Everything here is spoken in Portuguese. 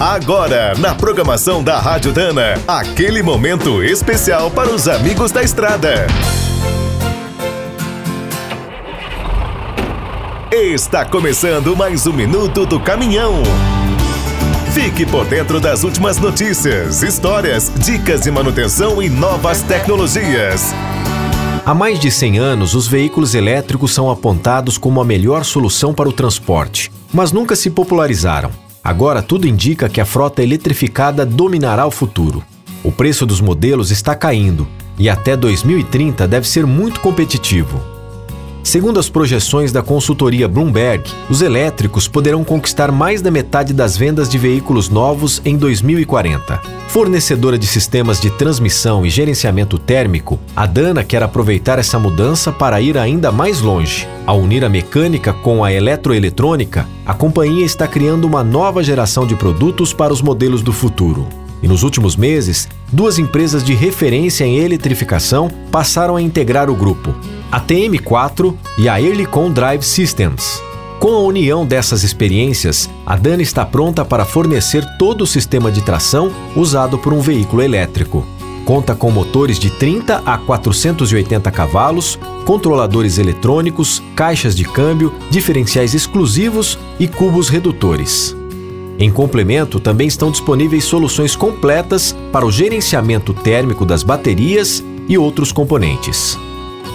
Agora, na programação da Rádio Dana, aquele momento especial para os amigos da estrada. Está começando mais um minuto do caminhão. Fique por dentro das últimas notícias, histórias, dicas de manutenção e novas tecnologias. Há mais de 100 anos, os veículos elétricos são apontados como a melhor solução para o transporte, mas nunca se popularizaram. Agora tudo indica que a frota eletrificada dominará o futuro. O preço dos modelos está caindo e até 2030 deve ser muito competitivo. Segundo as projeções da consultoria Bloomberg, os elétricos poderão conquistar mais da metade das vendas de veículos novos em 2040. Fornecedora de sistemas de transmissão e gerenciamento térmico, a Dana quer aproveitar essa mudança para ir ainda mais longe. Ao unir a mecânica com a eletroeletrônica, a companhia está criando uma nova geração de produtos para os modelos do futuro. E nos últimos meses, duas empresas de referência em eletrificação passaram a integrar o grupo, a TM4 e a Earlycon Drive Systems. Com a união dessas experiências, a Dana está pronta para fornecer todo o sistema de tração usado por um veículo elétrico. Conta com motores de 30 a 480 cavalos, controladores eletrônicos, caixas de câmbio, diferenciais exclusivos e cubos redutores. Em complemento, também estão disponíveis soluções completas para o gerenciamento térmico das baterias e outros componentes.